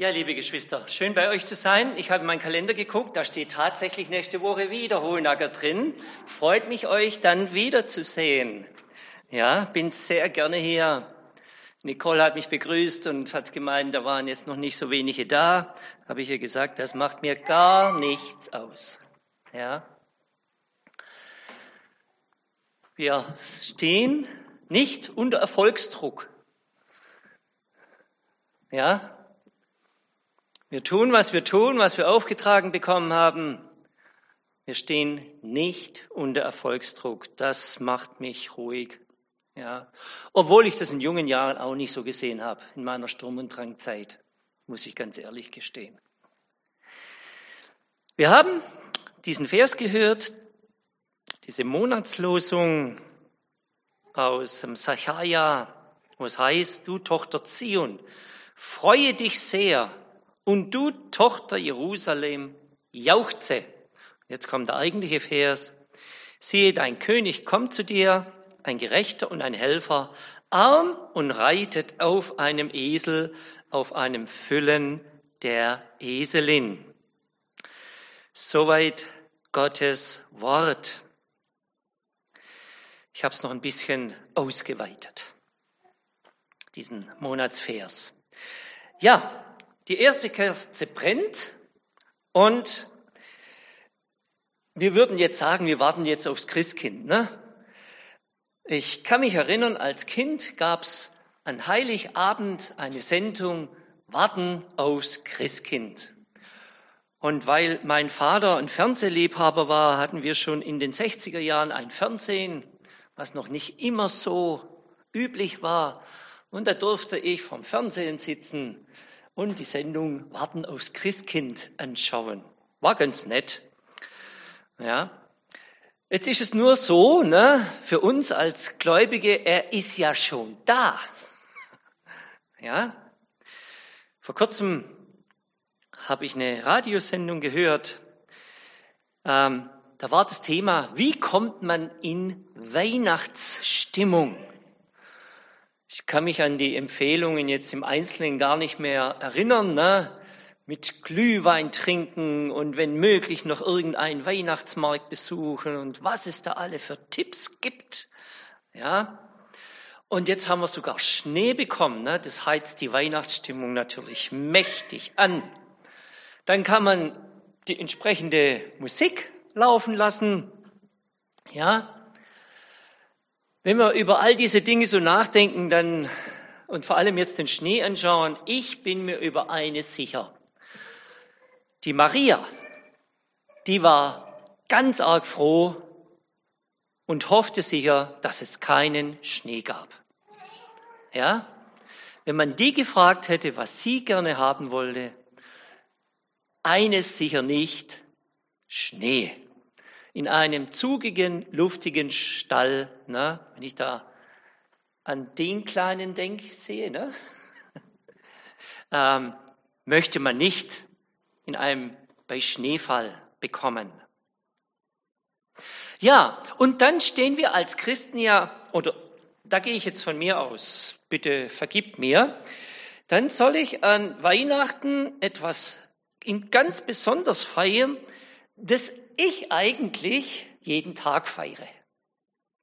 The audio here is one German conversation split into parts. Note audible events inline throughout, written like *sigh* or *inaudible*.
Ja, liebe Geschwister, schön bei euch zu sein. Ich habe in meinen Kalender geguckt, da steht tatsächlich nächste Woche wieder Hohenacker drin. Freut mich, euch dann wiederzusehen. Ja, bin sehr gerne hier. Nicole hat mich begrüßt und hat gemeint, da waren jetzt noch nicht so wenige da. Habe ich ihr gesagt, das macht mir gar nichts aus. Ja. Wir stehen nicht unter Erfolgsdruck. Ja, wir tun, was wir tun, was wir aufgetragen bekommen haben. Wir stehen nicht unter Erfolgsdruck. Das macht mich ruhig. Ja. Obwohl ich das in jungen Jahren auch nicht so gesehen habe, in meiner Sturm- und Drangzeit, muss ich ganz ehrlich gestehen. Wir haben diesen Vers gehört, diese Monatslosung aus dem Sacharja, wo es heißt, du Tochter Zion, freue dich sehr, und du, Tochter Jerusalem, jauchze. Jetzt kommt der eigentliche Vers. Siehe, dein König kommt zu dir, ein Gerechter und ein Helfer, arm und reitet auf einem Esel, auf einem Füllen der Eselin. Soweit Gottes Wort. Ich habe es noch ein bisschen ausgeweitet, diesen Monatsvers. Ja, die erste Kerze brennt und wir würden jetzt sagen, wir warten jetzt aufs Christkind. Ne? Ich kann mich erinnern, als Kind gab es an Heiligabend eine Sendung Warten aufs Christkind. Und weil mein Vater ein Fernsehliebhaber war, hatten wir schon in den 60er Jahren ein Fernsehen, was noch nicht immer so üblich war. Und da durfte ich vom Fernsehen sitzen und die Sendung Warten aufs Christkind anschauen. War ganz nett. Ja. Jetzt ist es nur so, ne, für uns als Gläubige, er ist ja schon da. Ja. Vor kurzem habe ich eine Radiosendung gehört. Ähm, da war das Thema, wie kommt man in Weihnachtsstimmung? Ich kann mich an die Empfehlungen jetzt im Einzelnen gar nicht mehr erinnern, ne? mit Glühwein trinken und wenn möglich noch irgendeinen Weihnachtsmarkt besuchen und was es da alle für Tipps gibt. Ja. Und jetzt haben wir sogar Schnee bekommen. Ne? Das heizt die Weihnachtsstimmung natürlich mächtig an. Dann kann man die entsprechende Musik laufen lassen. Ja. Wenn wir über all diese Dinge so nachdenken, dann und vor allem jetzt den Schnee anschauen, ich bin mir über eines sicher. Die Maria, die war ganz arg froh und hoffte sicher, dass es keinen Schnee gab. Ja? Wenn man die gefragt hätte, was sie gerne haben wollte, eines sicher nicht, Schnee in einem zugigen, luftigen Stall, ne, wenn ich da an den kleinen denke, sehe, ne, *laughs* ähm, möchte man nicht in einem bei Schneefall bekommen. Ja, und dann stehen wir als Christen ja, oder da gehe ich jetzt von mir aus, bitte vergib mir, dann soll ich an Weihnachten etwas ganz besonders feiern, das ich eigentlich jeden Tag feiere.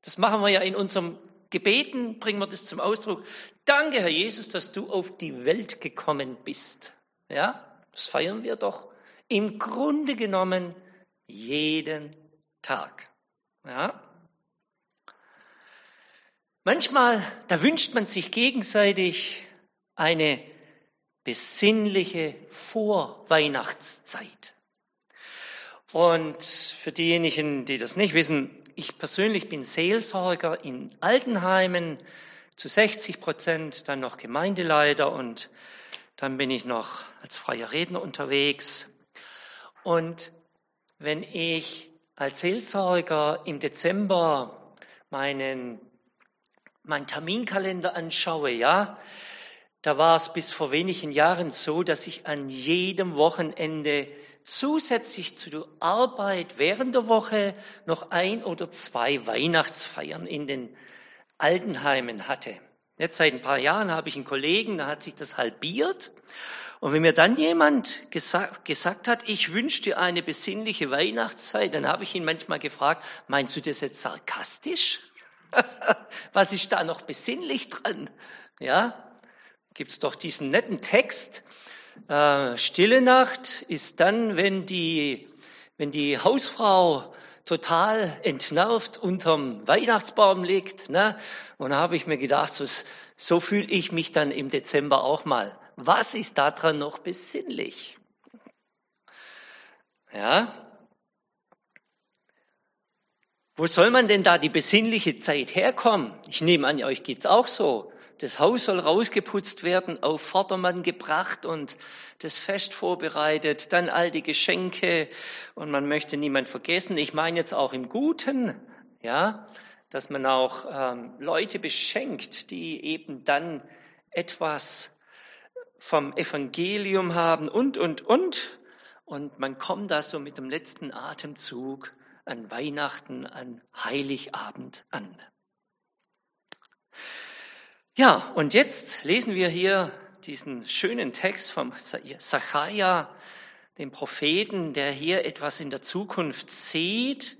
Das machen wir ja in unserem Gebeten, bringen wir das zum Ausdruck. Danke, Herr Jesus, dass du auf die Welt gekommen bist. Ja, das feiern wir doch im Grunde genommen jeden Tag. Ja. Manchmal, da wünscht man sich gegenseitig eine besinnliche Vorweihnachtszeit. Und für diejenigen, die das nicht wissen, ich persönlich bin Seelsorger in Altenheimen zu 60 Prozent, dann noch Gemeindeleiter und dann bin ich noch als freier Redner unterwegs. Und wenn ich als Seelsorger im Dezember meinen, meinen Terminkalender anschaue, ja, da war es bis vor wenigen Jahren so, dass ich an jedem Wochenende zusätzlich zu der Arbeit während der Woche noch ein oder zwei Weihnachtsfeiern in den Altenheimen hatte. Jetzt seit ein paar Jahren habe ich einen Kollegen, da hat sich das halbiert. Und wenn mir dann jemand gesagt, gesagt hat, ich wünsche dir eine besinnliche Weihnachtszeit, dann habe ich ihn manchmal gefragt, meinst du das jetzt sarkastisch? *laughs* Was ist da noch besinnlich dran? Ja, gibt's doch diesen netten Text. Äh, Stille Nacht ist dann, wenn die, wenn die Hausfrau total entnervt unterm Weihnachtsbaum liegt. Ne? Und da habe ich mir gedacht, so, so fühle ich mich dann im Dezember auch mal. Was ist daran noch besinnlich? Ja? Wo soll man denn da die besinnliche Zeit herkommen? Ich nehme an, euch geht's auch so. Das Haus soll rausgeputzt werden, auf Vordermann gebracht und das Fest vorbereitet, dann all die Geschenke und man möchte niemand vergessen. Ich meine jetzt auch im Guten, ja, dass man auch ähm, Leute beschenkt, die eben dann etwas vom Evangelium haben und, und, und. Und man kommt da so mit dem letzten Atemzug an Weihnachten, an Heiligabend an. Ja, und jetzt lesen wir hier diesen schönen Text vom Sacharja, dem Propheten, der hier etwas in der Zukunft sieht,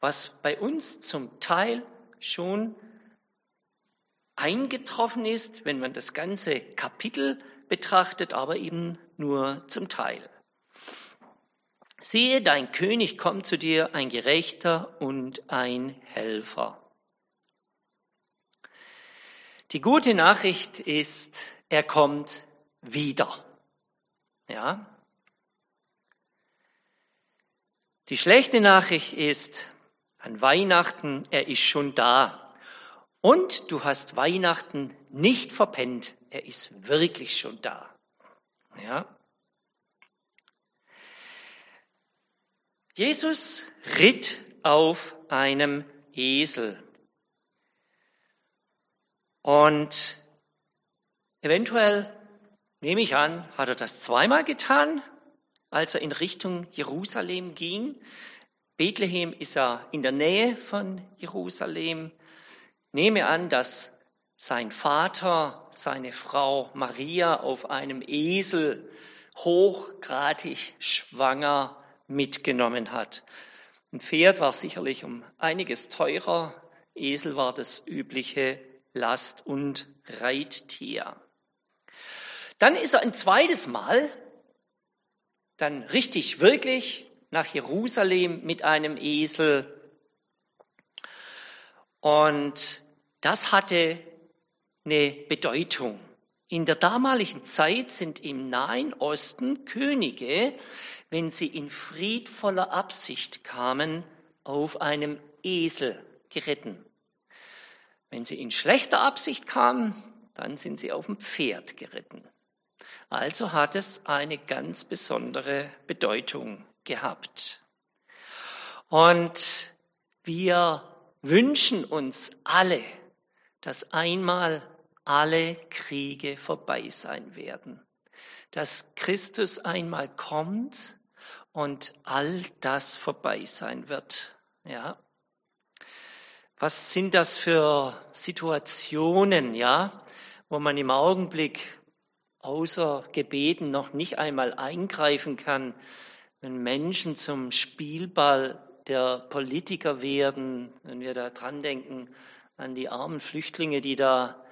was bei uns zum Teil schon eingetroffen ist, wenn man das ganze Kapitel betrachtet, aber eben nur zum Teil. Siehe, dein König kommt zu dir, ein Gerechter und ein Helfer. Die gute Nachricht ist, er kommt wieder. Ja? Die schlechte Nachricht ist, an Weihnachten, er ist schon da. Und du hast Weihnachten nicht verpennt, er ist wirklich schon da. Ja? Jesus ritt auf einem Esel. Und eventuell, nehme ich an, hat er das zweimal getan, als er in Richtung Jerusalem ging. Bethlehem ist ja in der Nähe von Jerusalem. Nehme an, dass sein Vater seine Frau Maria auf einem Esel hochgradig schwanger mitgenommen hat. Ein Pferd war sicherlich um einiges teurer, Esel war das übliche Last- und Reittier. Dann ist er ein zweites Mal, dann richtig wirklich nach Jerusalem mit einem Esel. Und das hatte eine Bedeutung. In der damaligen Zeit sind im Nahen Osten Könige, wenn sie in friedvoller Absicht kamen, auf einem Esel geritten. Wenn sie in schlechter Absicht kamen, dann sind sie auf dem Pferd geritten. Also hat es eine ganz besondere Bedeutung gehabt. Und wir wünschen uns alle, dass einmal alle Kriege vorbei sein werden, dass Christus einmal kommt und all das vorbei sein wird. Ja, was sind das für Situationen, ja, wo man im Augenblick außer Gebeten noch nicht einmal eingreifen kann, wenn Menschen zum Spielball der Politiker werden, wenn wir da dran denken an die armen Flüchtlinge, die da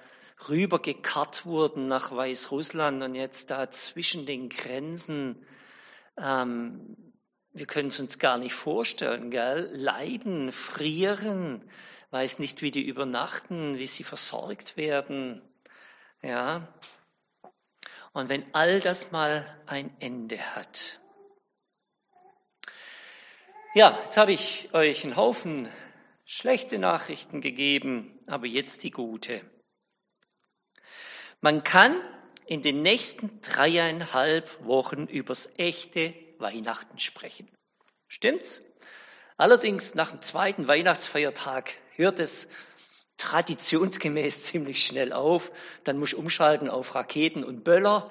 rübergekarrt wurden nach Weißrussland und jetzt da zwischen den Grenzen, ähm, wir können es uns gar nicht vorstellen, gell? leiden, frieren, weiß nicht, wie die übernachten, wie sie versorgt werden. Ja. Und wenn all das mal ein Ende hat. Ja, jetzt habe ich euch einen Haufen schlechte Nachrichten gegeben, aber jetzt die gute. Man kann in den nächsten dreieinhalb Wochen übers echte Weihnachten sprechen. Stimmt's? Allerdings nach dem zweiten Weihnachtsfeiertag hört es traditionsgemäß *laughs* ziemlich schnell auf. Dann muss ich umschalten auf Raketen und Böller,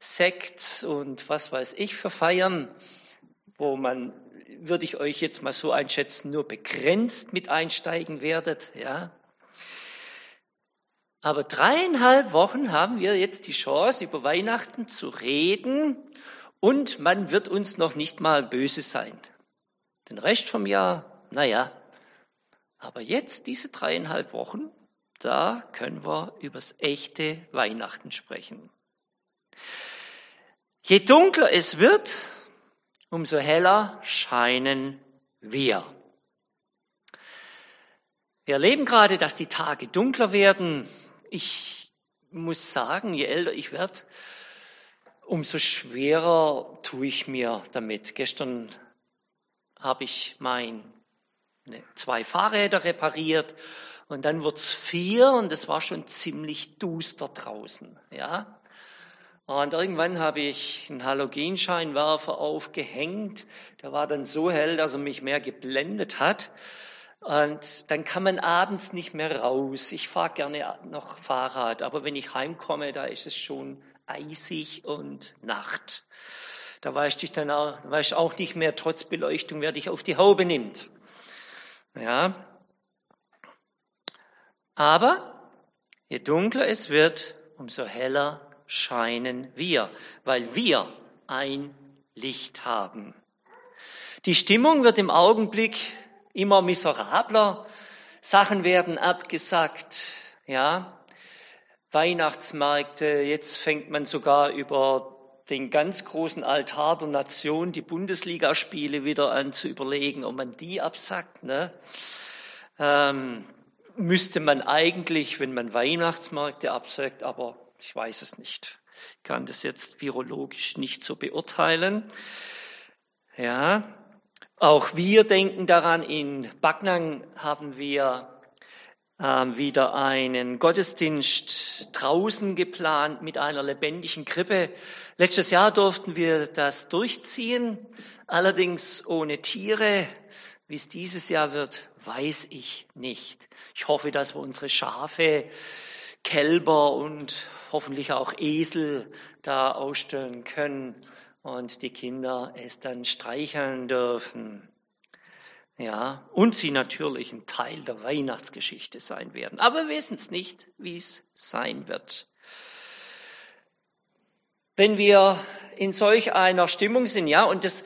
Sekt und was weiß ich für Feiern, wo man, würde ich euch jetzt mal so einschätzen, nur begrenzt mit einsteigen werdet, ja. Aber dreieinhalb Wochen haben wir jetzt die Chance, über Weihnachten zu reden und man wird uns noch nicht mal böse sein. Den Rest vom Jahr, naja. Aber jetzt, diese dreieinhalb Wochen, da können wir übers echte Weihnachten sprechen. Je dunkler es wird, umso heller scheinen wir. Wir erleben gerade, dass die Tage dunkler werden. Ich muss sagen, je älter ich werde, umso schwerer tue ich mir damit. Gestern habe ich mein zwei Fahrräder repariert und dann wird's vier und es war schon ziemlich duster draußen. Ja, und irgendwann habe ich einen Halogenscheinwerfer aufgehängt. Der war dann so hell, dass er mich mehr geblendet hat. Und dann kann man abends nicht mehr raus. Ich fahre gerne noch Fahrrad, aber wenn ich heimkomme, da ist es schon eisig und Nacht. Da weiß ich dann auch, weiß ich auch nicht mehr, trotz Beleuchtung, wer dich auf die Haube nimmt. Ja. Aber je dunkler es wird, umso heller scheinen wir, weil wir ein Licht haben. Die Stimmung wird im Augenblick immer miserabler. Sachen werden abgesagt, ja. Weihnachtsmärkte, jetzt fängt man sogar über den ganz großen Altar der Nation, die Bundesligaspiele wieder an zu überlegen, ob man die absagt. Ne? Ähm, müsste man eigentlich, wenn man Weihnachtsmärkte absagt, aber ich weiß es nicht. Ich kann das jetzt virologisch nicht so beurteilen. Ja, auch wir denken daran, in Backnang haben wir wieder einen Gottesdienst draußen geplant mit einer lebendigen Krippe. Letztes Jahr durften wir das durchziehen, allerdings ohne Tiere. Wie es dieses Jahr wird, weiß ich nicht. Ich hoffe, dass wir unsere Schafe, Kälber und hoffentlich auch Esel da ausstellen können und die Kinder es dann streicheln dürfen. Ja, und sie natürlich ein Teil der Weihnachtsgeschichte sein werden. Aber wir wissen es nicht, wie es sein wird. Wenn wir in solch einer Stimmung sind, ja, und das,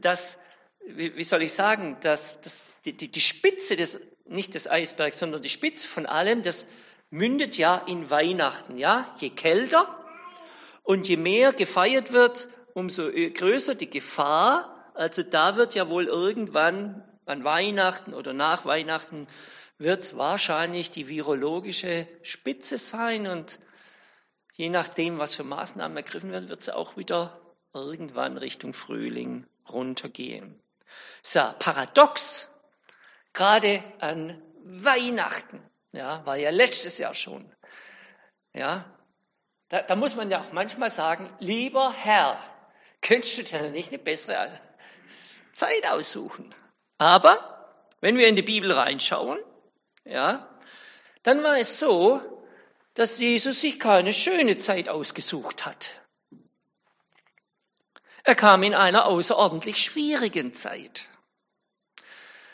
das wie soll ich sagen, das, das, die, die Spitze des, nicht des Eisbergs, sondern die Spitze von allem, das mündet ja in Weihnachten, ja. Je kälter und je mehr gefeiert wird, umso größer die Gefahr. Also da wird ja wohl irgendwann an Weihnachten oder nach Weihnachten wird wahrscheinlich die virologische Spitze sein und je nachdem, was für Maßnahmen ergriffen werden, wird sie auch wieder irgendwann Richtung Frühling runtergehen. So, paradox, gerade an Weihnachten ja, war ja letztes Jahr schon. Ja, da, da muss man ja auch manchmal sagen, lieber Herr, könntest du dir nicht eine bessere Zeit aussuchen? Aber wenn wir in die Bibel reinschauen, ja, dann war es so, dass Jesus sich keine schöne Zeit ausgesucht hat. Er kam in einer außerordentlich schwierigen Zeit.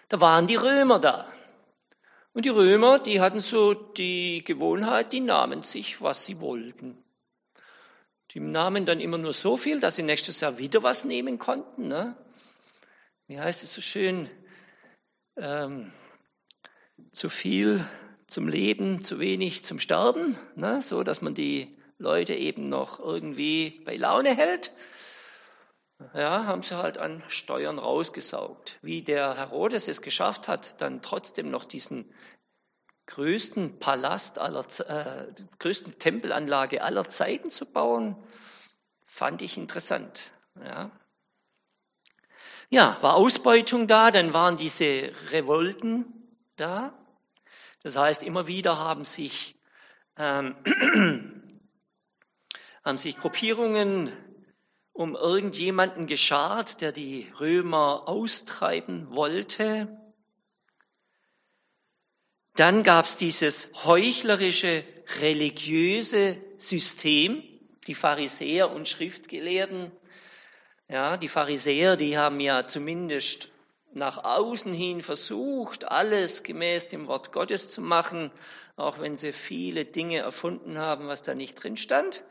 Da waren die Römer da. Und die Römer, die hatten so die Gewohnheit, die nahmen sich, was sie wollten. Die nahmen dann immer nur so viel, dass sie nächstes Jahr wieder was nehmen konnten. Ne? Wie heißt es so schön? Ähm, zu viel zum Leben, zu wenig zum Sterben, ne? so dass man die Leute eben noch irgendwie bei Laune hält. Ja, haben sie halt an Steuern rausgesaugt. Wie der Herodes es geschafft hat, dann trotzdem noch diesen größten Palast aller, äh, größten Tempelanlage aller Zeiten zu bauen, fand ich interessant. Ja. Ja, war Ausbeutung da, dann waren diese Revolten da. Das heißt, immer wieder haben sich, ähm, *clears throat* haben sich Gruppierungen um irgendjemanden geschart, der die Römer austreiben wollte. Dann gab es dieses heuchlerische religiöse System, die Pharisäer und Schriftgelehrten. Ja, die Pharisäer, die haben ja zumindest nach außen hin versucht, alles gemäß dem Wort Gottes zu machen, auch wenn sie viele Dinge erfunden haben, was da nicht drin stand.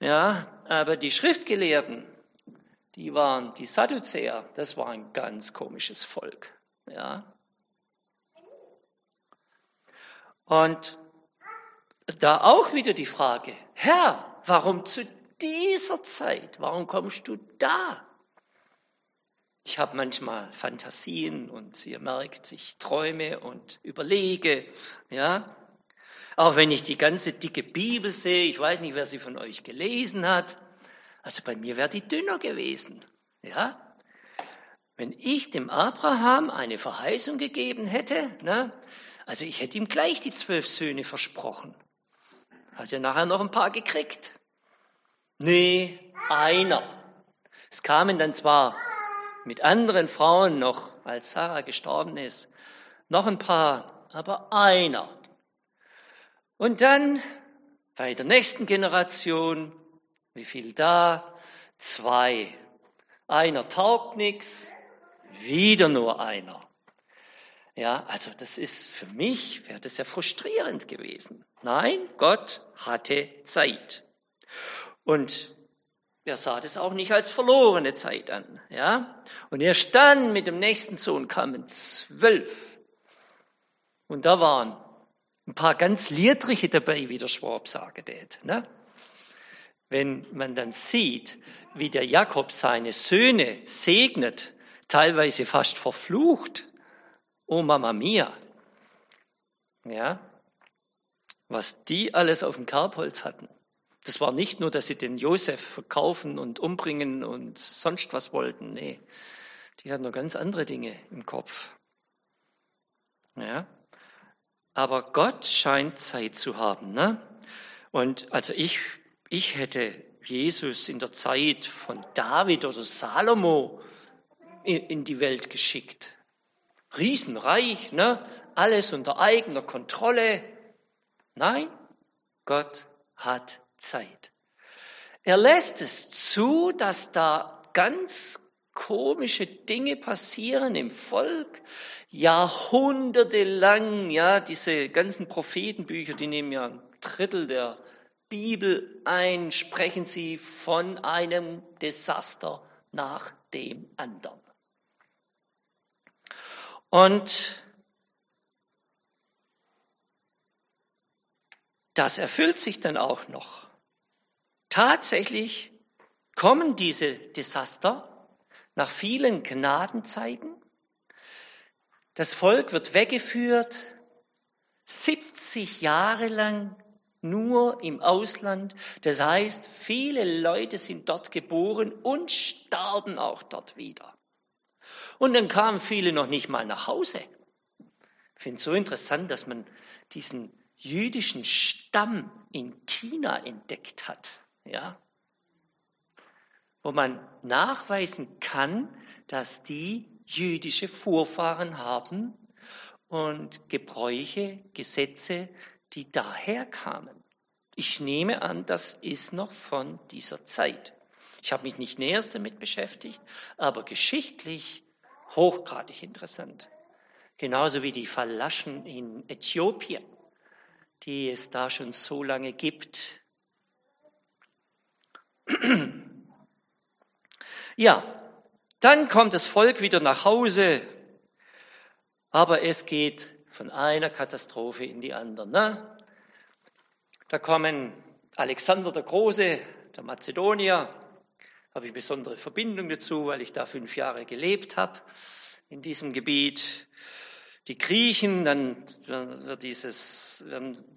Ja, aber die Schriftgelehrten, die waren die Sadduzäer, das war ein ganz komisches Volk. Ja. Und da auch wieder die Frage, Herr, warum zu dieser Zeit? Warum kommst du da? Ich habe manchmal Fantasien und ihr merkt, ich träume und überlege, ja. Auch wenn ich die ganze dicke Bibel sehe, ich weiß nicht, wer sie von euch gelesen hat. Also bei mir wäre die dünner gewesen, ja. Wenn ich dem Abraham eine Verheißung gegeben hätte, ne, also ich hätte ihm gleich die zwölf Söhne versprochen. Hat er nachher noch ein paar gekriegt? Nee, einer. Es kamen dann zwar mit anderen Frauen noch, als Sarah gestorben ist, noch ein paar, aber einer. Und dann bei der nächsten Generation, wie viel da? Zwei. Einer taugt nichts, wieder nur einer. Ja, also das ist für mich, wäre das ja frustrierend gewesen. Nein, Gott hatte Zeit. Und er sah das auch nicht als verlorene Zeit an. Ja? Und erst dann mit dem nächsten Sohn kamen zwölf. Und da waren ein paar ganz Liedrige dabei, wie der Schwab sagen tät. Ne? Wenn man dann sieht, wie der Jakob seine Söhne segnet, teilweise fast verflucht. Oh Mama mia. Ja, was die alles auf dem Kerbholz hatten. Das war nicht nur, dass sie den Josef verkaufen und umbringen und sonst was wollten. Nee, die hatten noch ganz andere Dinge im Kopf. Ja, aber Gott scheint Zeit zu haben. Ne? Und also ich, ich hätte Jesus in der Zeit von David oder Salomo in die Welt geschickt. Riesenreich, ne? alles unter eigener Kontrolle. Nein, Gott hat Zeit. Er lässt es zu, dass da ganz komische Dinge passieren im Volk, jahrhundertelang, ja, diese ganzen Prophetenbücher, die nehmen ja ein Drittel der Bibel ein, sprechen sie von einem Desaster nach dem anderen. Und das erfüllt sich dann auch noch. Tatsächlich kommen diese Desaster nach vielen Gnadenzeiten. Das Volk wird weggeführt, 70 Jahre lang nur im Ausland. Das heißt, viele Leute sind dort geboren und starben auch dort wieder. Und dann kamen viele noch nicht mal nach Hause. Ich finde es so interessant, dass man diesen jüdischen Stamm in China entdeckt hat ja, wo man nachweisen kann, dass die jüdische Vorfahren haben und Gebräuche, Gesetze, die daher kamen. Ich nehme an, das ist noch von dieser Zeit. Ich habe mich nicht näher damit beschäftigt, aber geschichtlich hochgradig interessant. Genauso wie die Falaschen in Äthiopien, die es da schon so lange gibt, ja, dann kommt das Volk wieder nach Hause, aber es geht von einer Katastrophe in die andere. Ne? Da kommen Alexander der Große, der Mazedonier, habe ich besondere Verbindung dazu, weil ich da fünf Jahre gelebt habe in diesem Gebiet. Die Griechen, dann wird dieses,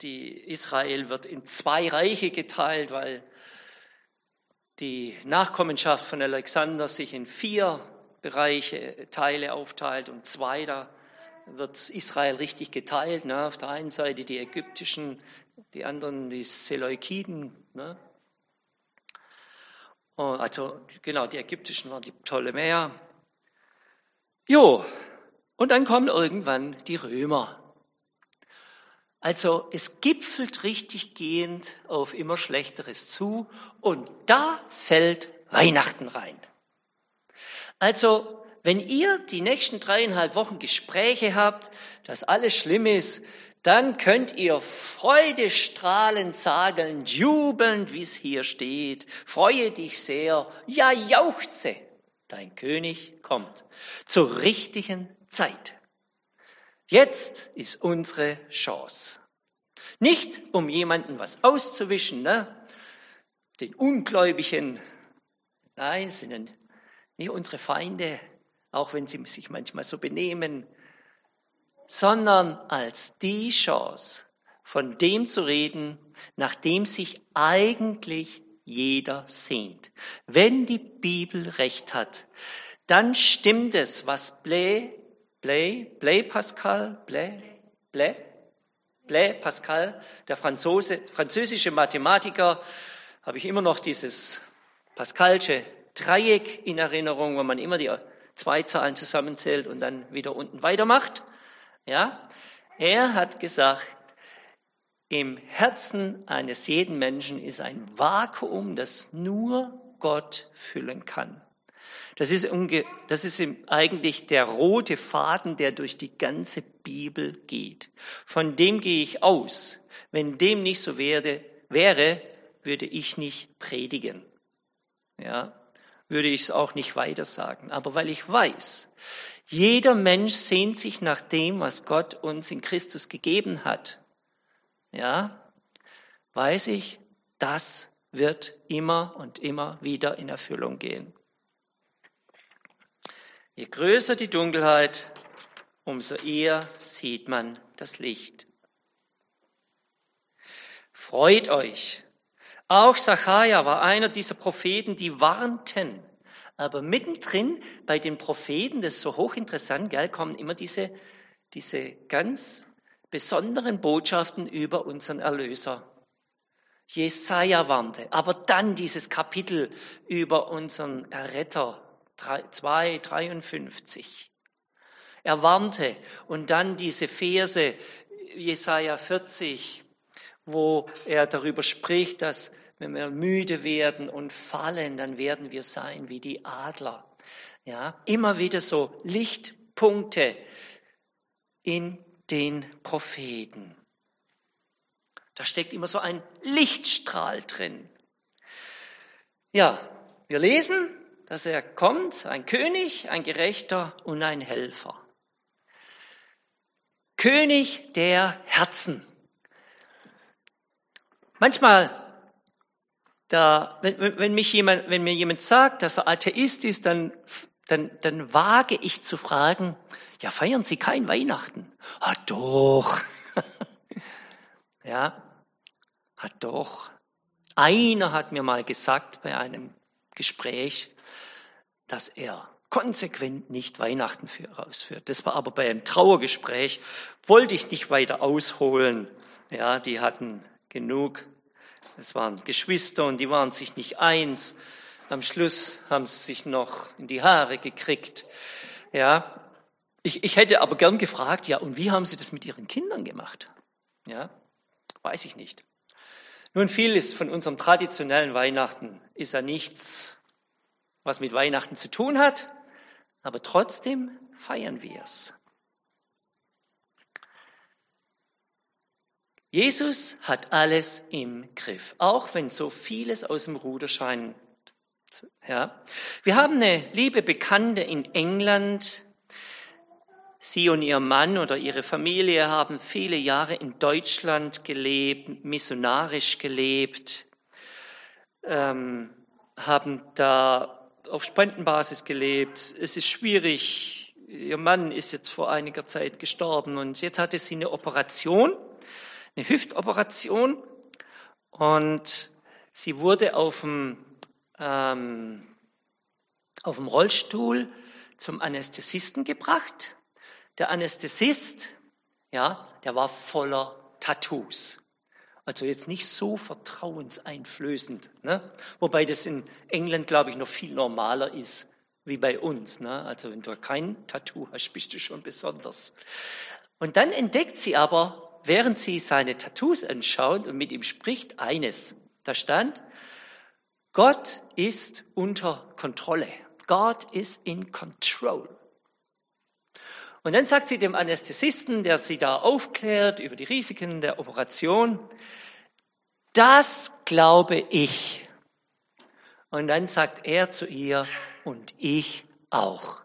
die Israel wird in zwei Reiche geteilt, weil die Nachkommenschaft von Alexander sich in vier Bereiche, Teile aufteilt und zwei, da wird Israel richtig geteilt. Ne? Auf der einen Seite die ägyptischen, die anderen die Seleukiden. Ne? Oh, also genau, die ägyptischen waren die Ptolemäer. Jo, und dann kommen irgendwann die Römer. Also es gipfelt richtig gehend auf immer Schlechteres zu und da fällt Weihnachten rein. Also wenn ihr die nächsten dreieinhalb Wochen Gespräche habt, dass alles schlimm ist, dann könnt ihr freudestrahlend sagen, jubelnd, wie es hier steht, freue dich sehr, ja jauchze, dein König kommt zur richtigen Zeit. Jetzt ist unsere Chance. Nicht um jemanden was auszuwischen, ne? den Ungläubigen, nein, sind nicht unsere Feinde, auch wenn sie sich manchmal so benehmen, sondern als die Chance, von dem zu reden, nach dem sich eigentlich jeder sehnt. Wenn die Bibel recht hat, dann stimmt es, was Blais, Blais, Blais Pascal, Blais, Blais, Blais Pascal, der Franzose, französische Mathematiker, habe ich immer noch dieses Pascalsche Dreieck in Erinnerung, wo man immer die zwei Zahlen zusammenzählt und dann wieder unten weitermacht. Ja, er hat gesagt, im Herzen eines jeden Menschen ist ein Vakuum, das nur Gott füllen kann. Das ist, das ist eigentlich der rote Faden, der durch die ganze Bibel geht. Von dem gehe ich aus. Wenn dem nicht so werde, wäre, würde ich nicht predigen. Ja, würde ich es auch nicht weiter sagen. Aber weil ich weiß, jeder Mensch sehnt sich nach dem, was Gott uns in Christus gegeben hat. Ja, weiß ich, das wird immer und immer wieder in Erfüllung gehen. Je größer die Dunkelheit, umso eher sieht man das Licht. Freut euch. Auch Zachariah war einer dieser Propheten, die warnten aber mittendrin bei den Propheten, das ist so hochinteressant, gell, kommen immer diese, diese ganz besonderen Botschaften über unseren Erlöser. Jesaja warnte, aber dann dieses Kapitel über unseren Erretter, 2, 53. Er warnte und dann diese Verse, Jesaja 40, wo er darüber spricht, dass wenn wir müde werden und fallen, dann werden wir sein wie die Adler. Ja, immer wieder so Lichtpunkte in den Propheten. Da steckt immer so ein Lichtstrahl drin. Ja, wir lesen, dass er kommt, ein König, ein Gerechter und ein Helfer. König der Herzen. Manchmal da, wenn, wenn, mich jemand, wenn mir jemand sagt, dass er Atheist ist, dann, dann, dann wage ich zu fragen, ja, feiern Sie kein Weihnachten? Ah, doch. *laughs* ja, ah, doch. Einer hat mir mal gesagt bei einem Gespräch, dass er konsequent nicht Weihnachten ausführt. Das war aber bei einem Trauergespräch, wollte ich nicht weiter ausholen. Ja, die hatten genug es waren Geschwister und die waren sich nicht eins. Am Schluss haben sie sich noch in die Haare gekriegt. Ja, ich, ich hätte aber gern gefragt, ja, und wie haben sie das mit ihren Kindern gemacht? Ja, weiß ich nicht. Nun, vieles von unserem traditionellen Weihnachten ist ja nichts, was mit Weihnachten zu tun hat, aber trotzdem feiern wir es. Jesus hat alles im Griff, auch wenn so vieles aus dem Ruder scheint. Ja. Wir haben eine liebe Bekannte in England. Sie und ihr Mann oder ihre Familie haben viele Jahre in Deutschland gelebt, missionarisch gelebt, ähm, haben da auf Spendenbasis gelebt. Es ist schwierig. Ihr Mann ist jetzt vor einiger Zeit gestorben und jetzt hatte sie eine Operation eine Hüftoperation und sie wurde auf dem, ähm, auf dem Rollstuhl zum Anästhesisten gebracht. Der Anästhesist, ja, der war voller Tattoos. Also jetzt nicht so vertrauenseinflößend. Ne? Wobei das in England, glaube ich, noch viel normaler ist wie bei uns. Ne? Also wenn du kein Tattoo hast, bist du schon besonders. Und dann entdeckt sie aber, während sie seine Tattoos anschaut und mit ihm spricht, eines. Da stand, Gott ist unter Kontrolle. Gott ist in control. Und dann sagt sie dem Anästhesisten, der sie da aufklärt über die Risiken der Operation, das glaube ich. Und dann sagt er zu ihr, und ich auch.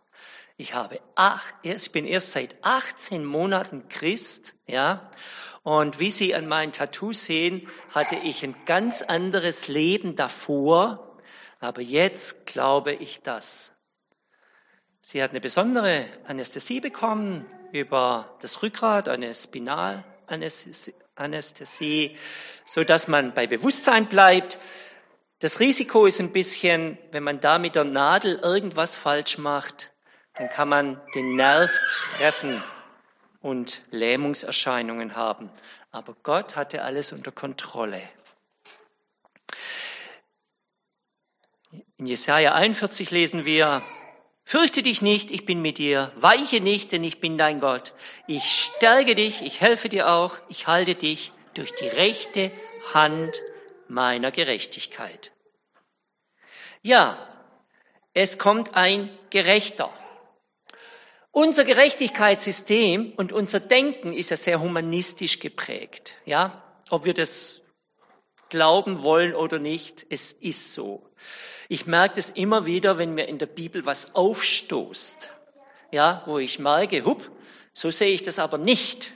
Ich habe acht, ich bin erst seit 18 Monaten Christ, ja. Und wie Sie an meinen Tattoo sehen, hatte ich ein ganz anderes Leben davor. Aber jetzt glaube ich das. Sie hat eine besondere Anästhesie bekommen über das Rückgrat, eine Spinalanästhesie, so dass man bei Bewusstsein bleibt. Das Risiko ist ein bisschen, wenn man da mit der Nadel irgendwas falsch macht, dann kann man den Nerv treffen und Lähmungserscheinungen haben. Aber Gott hatte alles unter Kontrolle. In Jesaja 41 lesen wir, Fürchte dich nicht, ich bin mit dir. Weiche nicht, denn ich bin dein Gott. Ich stärke dich, ich helfe dir auch, ich halte dich durch die rechte Hand meiner Gerechtigkeit. Ja, es kommt ein Gerechter. Unser Gerechtigkeitssystem und unser Denken ist ja sehr humanistisch geprägt. Ja, ob wir das glauben wollen oder nicht, es ist so. Ich merke das immer wieder, wenn mir in der Bibel was aufstoßt. Ja, wo ich merke, hup, so sehe ich das aber nicht.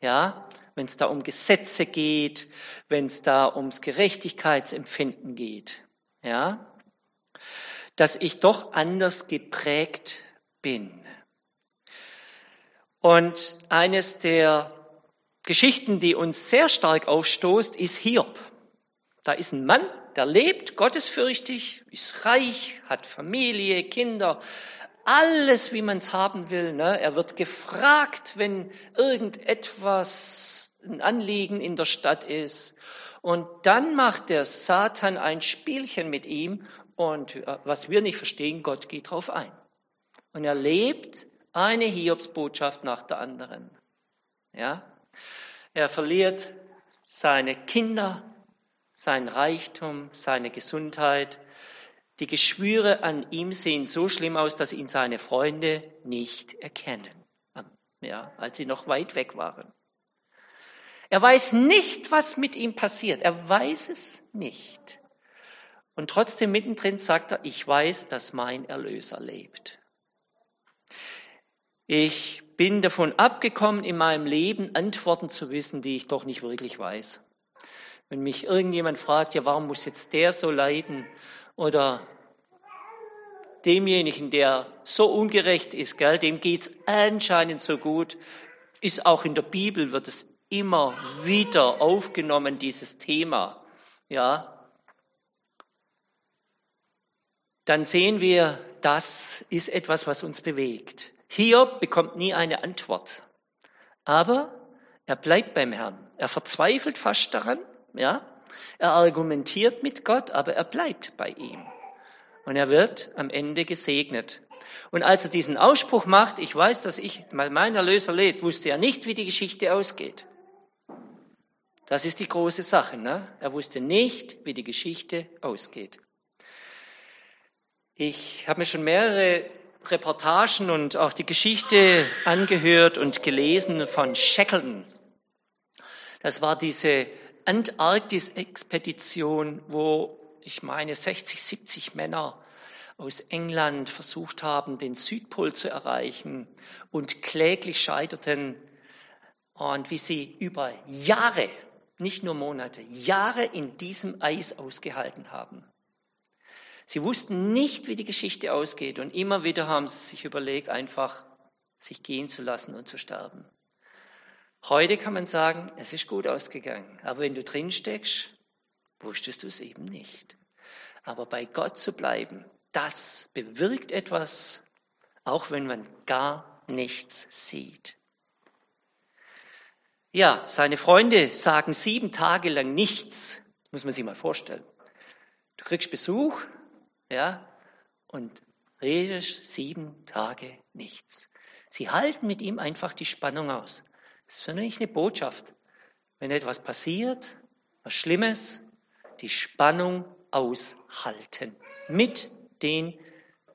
Ja, wenn es da um Gesetze geht, wenn es da ums Gerechtigkeitsempfinden geht. Ja, dass ich doch anders geprägt bin. Und eines der Geschichten, die uns sehr stark aufstoßt, ist Hiob. Da ist ein Mann, der lebt gottesfürchtig, ist reich, hat Familie, Kinder, alles, wie man es haben will. Ne? Er wird gefragt, wenn irgendetwas, ein Anliegen in der Stadt ist. Und dann macht der Satan ein Spielchen mit ihm und äh, was wir nicht verstehen, Gott geht drauf ein. Und er lebt eine Hiobsbotschaft nach der anderen. Ja? Er verliert seine Kinder, sein Reichtum, seine Gesundheit. Die Geschwüre an ihm sehen so schlimm aus, dass ihn seine Freunde nicht erkennen, ja, als sie noch weit weg waren. Er weiß nicht, was mit ihm passiert. Er weiß es nicht. Und trotzdem mittendrin sagt er, ich weiß, dass mein Erlöser lebt. Ich bin davon abgekommen, in meinem Leben Antworten zu wissen, die ich doch nicht wirklich weiß. Wenn mich irgendjemand fragt, ja, warum muss jetzt der so leiden? Oder demjenigen, der so ungerecht ist, gell, dem geht's anscheinend so gut, ist auch in der Bibel, wird es immer wieder aufgenommen, dieses Thema. Ja. Dann sehen wir, das ist etwas, was uns bewegt. Hiob bekommt nie eine Antwort. Aber er bleibt beim Herrn. Er verzweifelt fast daran ja? Er argumentiert mit Gott, aber er bleibt bei ihm. Und er wird am Ende gesegnet. Und als er diesen Ausspruch macht, ich weiß, dass ich, mein Erlöser lebt, wusste er nicht, wie die Geschichte ausgeht. Das ist die große Sache. Ne? Er wusste nicht, wie die Geschichte ausgeht. Ich habe mir schon mehrere Reportagen und auch die Geschichte angehört und gelesen von Shackleton. Das war diese Antarktis-Expedition, wo ich meine 60, 70 Männer aus England versucht haben, den Südpol zu erreichen und kläglich scheiterten und wie sie über Jahre, nicht nur Monate, Jahre in diesem Eis ausgehalten haben. Sie wussten nicht, wie die Geschichte ausgeht und immer wieder haben sie sich überlegt, einfach sich gehen zu lassen und zu sterben. Heute kann man sagen, es ist gut ausgegangen. Aber wenn du drin steckst, wusstest du es eben nicht. Aber bei Gott zu bleiben, das bewirkt etwas, auch wenn man gar nichts sieht. Ja, seine Freunde sagen sieben Tage lang nichts. Muss man sich mal vorstellen. Du kriegst Besuch, ja, und redest sieben Tage nichts. Sie halten mit ihm einfach die Spannung aus. Das ist für mich eine Botschaft. Wenn etwas passiert, was Schlimmes, die Spannung aushalten mit den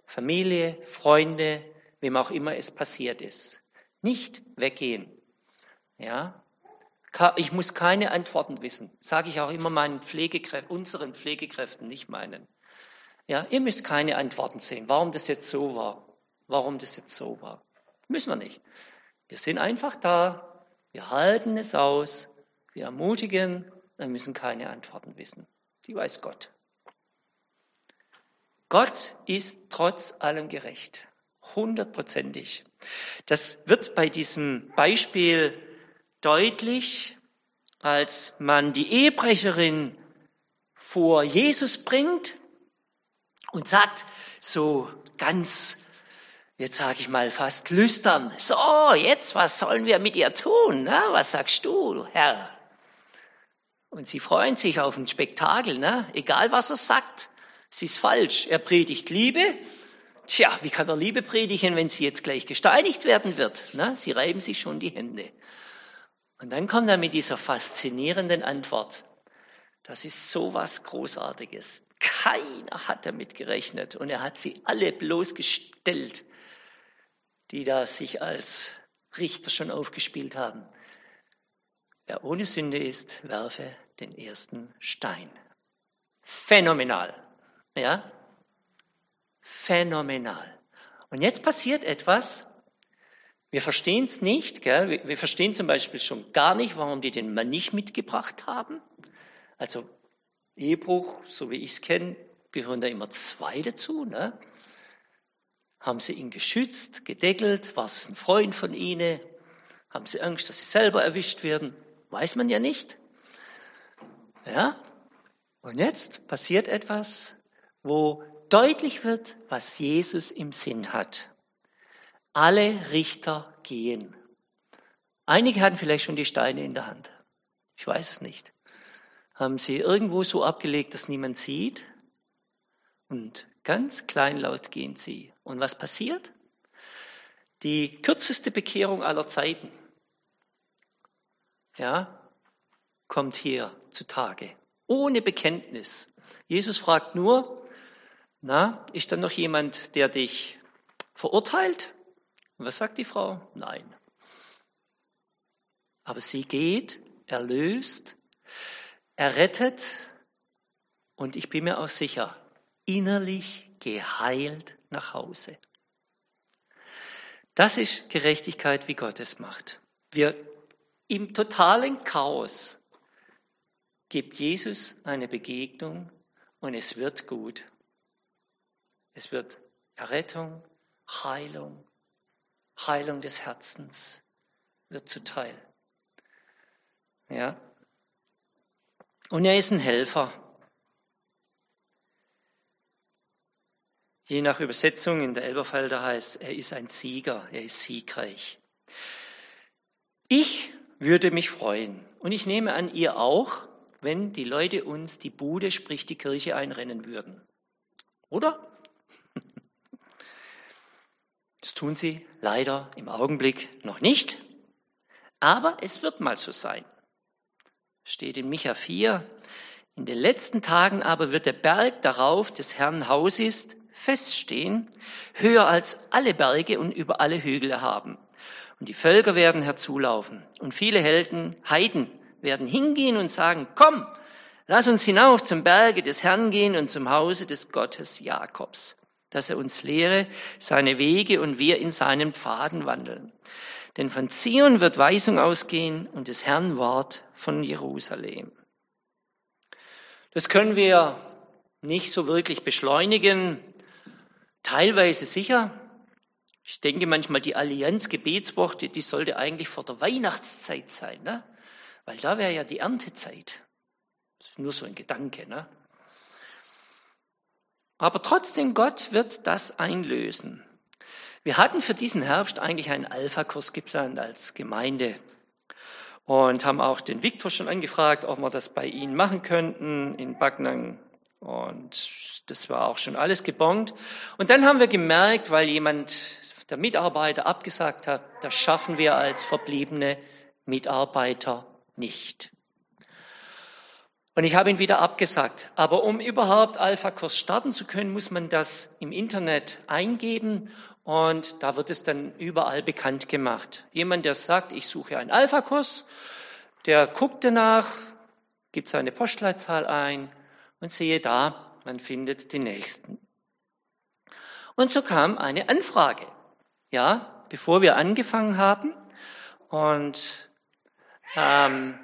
Familie, Freunde, wem auch immer es passiert ist. Nicht weggehen. Ja? Ich muss keine Antworten wissen. Sage ich auch immer meinen Pflegekräften, unseren Pflegekräften, nicht meinen. Ja, ihr müsst keine Antworten sehen, warum das jetzt so war, warum das jetzt so war. Müssen wir nicht. Wir sind einfach da, wir halten es aus, wir ermutigen, wir müssen keine Antworten wissen. Die weiß Gott. Gott ist trotz allem gerecht. Hundertprozentig. Das wird bei diesem Beispiel deutlich, als man die Ehebrecherin vor Jesus bringt und sagt so ganz, jetzt sage ich mal fast lüstern, so, jetzt, was sollen wir mit ihr tun? Ne? Was sagst du, Herr? Und sie freuen sich auf ein Spektakel, ne? egal was er sagt. Sie ist falsch. Er predigt Liebe. Tja, wie kann er Liebe predigen, wenn sie jetzt gleich gesteinigt werden wird? Na, sie reiben sich schon die Hände. Und dann kommt er mit dieser faszinierenden Antwort. Das ist so was Großartiges. Keiner hat damit gerechnet. Und er hat sie alle bloßgestellt, die da sich als Richter schon aufgespielt haben. Wer ohne Sünde ist, werfe den ersten Stein. Phänomenal. Ja? Phänomenal. Und jetzt passiert etwas. Wir verstehen es nicht. Gell? Wir verstehen zum Beispiel schon gar nicht, warum die den Mann nicht mitgebracht haben. Also Ehebruch, so wie ich es kenne, gehören da immer zwei dazu. Ne? Haben sie ihn geschützt, gedeckelt? War es ein Freund von ihnen? Haben sie Angst, dass sie selber erwischt werden? Weiß man ja nicht. Ja? Und jetzt passiert etwas, wo deutlich wird, was Jesus im Sinn hat. Alle Richter gehen. Einige hatten vielleicht schon die Steine in der Hand. Ich weiß es nicht. Haben sie irgendwo so abgelegt, dass niemand sieht? Und ganz kleinlaut gehen sie. Und was passiert? Die kürzeste Bekehrung aller Zeiten. Ja, kommt hier zutage. Ohne Bekenntnis. Jesus fragt nur, na, ist da noch jemand, der dich verurteilt? Und was sagt die Frau? Nein. Aber sie geht, erlöst, errettet und ich bin mir auch sicher, innerlich geheilt nach Hause. Das ist Gerechtigkeit, wie Gott es macht. Wir im totalen Chaos gibt Jesus eine Begegnung und es wird gut. Es wird Errettung, Heilung, Heilung des Herzens wird zuteil. Ja. Und er ist ein Helfer. Je nach Übersetzung in der Elberfelder heißt, er ist ein Sieger, er ist siegreich. Ich würde mich freuen und ich nehme an, ihr auch, wenn die Leute uns die Bude, sprich die Kirche einrennen würden. Oder? *laughs* Das tun sie leider im Augenblick noch nicht, aber es wird mal so sein. Steht in Micha 4. In den letzten Tagen aber wird der Berg darauf des Herrn Haus ist, feststehen, höher als alle Berge und über alle Hügel haben. Und die Völker werden herzulaufen. Und viele Helden, Heiden werden hingehen und sagen, komm, lass uns hinauf zum Berge des Herrn gehen und zum Hause des Gottes Jakobs dass er uns lehre seine Wege und wir in seinen Pfaden wandeln. Denn von Zion wird Weisung ausgehen und des Herrn Wort von Jerusalem. Das können wir nicht so wirklich beschleunigen, teilweise sicher. Ich denke manchmal, die Allianz Gebetswoche, die sollte eigentlich vor der Weihnachtszeit sein, ne? weil da wäre ja die Erntezeit. Das ist nur so ein Gedanke. Ne? Aber trotzdem, Gott wird das einlösen. Wir hatten für diesen Herbst eigentlich einen Alpha-Kurs geplant als Gemeinde und haben auch den Viktor schon angefragt, ob wir das bei Ihnen machen könnten in Backnang. Und das war auch schon alles gebongt. Und dann haben wir gemerkt, weil jemand, der Mitarbeiter, abgesagt hat, das schaffen wir als verbliebene Mitarbeiter nicht. Und ich habe ihn wieder abgesagt. Aber um überhaupt Alpha-Kurs starten zu können, muss man das im Internet eingeben und da wird es dann überall bekannt gemacht. Jemand, der sagt, ich suche einen Alpha-Kurs, der guckt danach, gibt seine Postleitzahl ein und sehe da, man findet den nächsten. Und so kam eine Anfrage, ja, bevor wir angefangen haben. Und ähm,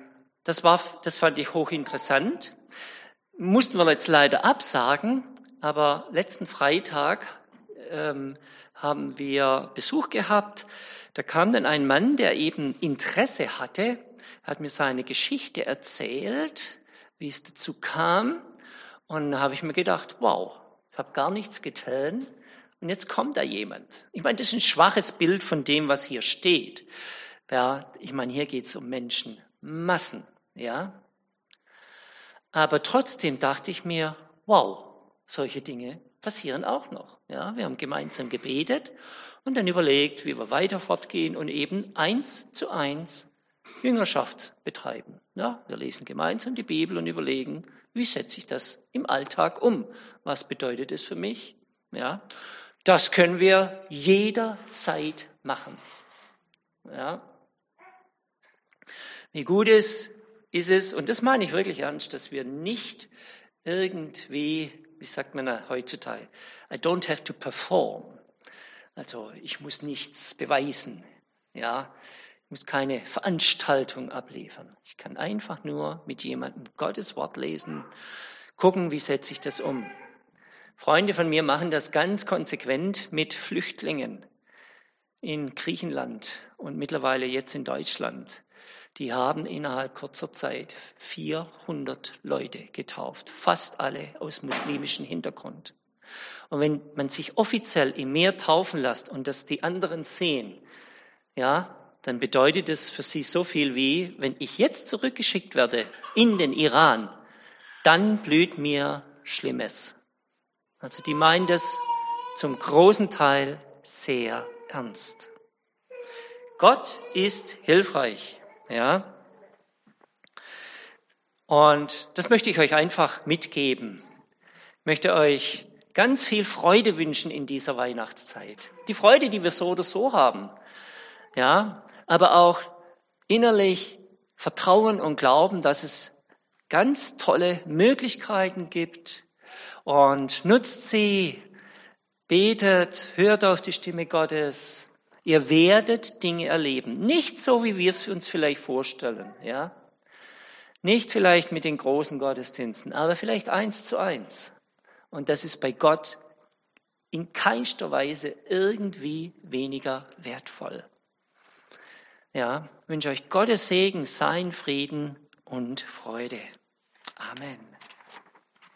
das, war, das fand ich hochinteressant. Mussten wir jetzt leider absagen, aber letzten Freitag ähm, haben wir Besuch gehabt. Da kam dann ein Mann, der eben Interesse hatte, hat mir seine Geschichte erzählt, wie es dazu kam. Und da habe ich mir gedacht, wow, ich habe gar nichts getan. Und jetzt kommt da jemand. Ich meine, das ist ein schwaches Bild von dem, was hier steht. Ja, ich meine, hier geht es um Menschen, Massen. Ja? Aber trotzdem dachte ich mir, wow, solche Dinge passieren auch noch. Ja, wir haben gemeinsam gebetet und dann überlegt, wie wir weiter fortgehen und eben eins zu eins Jüngerschaft betreiben. Ja, wir lesen gemeinsam die Bibel und überlegen, wie setze ich das im Alltag um? Was bedeutet es für mich? Ja, das können wir jederzeit machen. Ja. Wie gut ist, ist es, und das meine ich wirklich ernst, dass wir nicht irgendwie, wie sagt man heutzutage, I don't have to perform. Also ich muss nichts beweisen. Ja, ich muss keine Veranstaltung abliefern. Ich kann einfach nur mit jemandem Gottes Wort lesen, gucken, wie setze ich das um. Freunde von mir machen das ganz konsequent mit Flüchtlingen in Griechenland und mittlerweile jetzt in Deutschland die haben innerhalb kurzer Zeit 400 Leute getauft, fast alle aus muslimischem Hintergrund. Und wenn man sich offiziell im Meer taufen lässt und das die anderen sehen, ja, dann bedeutet es für sie so viel wie, wenn ich jetzt zurückgeschickt werde in den Iran, dann blüht mir Schlimmes. Also die meinen das zum großen Teil sehr ernst. Gott ist hilfreich. Ja? Und das möchte ich euch einfach mitgeben. Ich möchte euch ganz viel Freude wünschen in dieser Weihnachtszeit. Die Freude, die wir so oder so haben. Ja, aber auch innerlich Vertrauen und Glauben, dass es ganz tolle Möglichkeiten gibt und nutzt sie, betet, hört auf die Stimme Gottes, Ihr werdet Dinge erleben. Nicht so, wie wir es uns vielleicht vorstellen, ja. Nicht vielleicht mit den großen Gottesdiensten, aber vielleicht eins zu eins. Und das ist bei Gott in keinster Weise irgendwie weniger wertvoll. Ja, wünsche euch Gottes Segen, sein Frieden und Freude. Amen.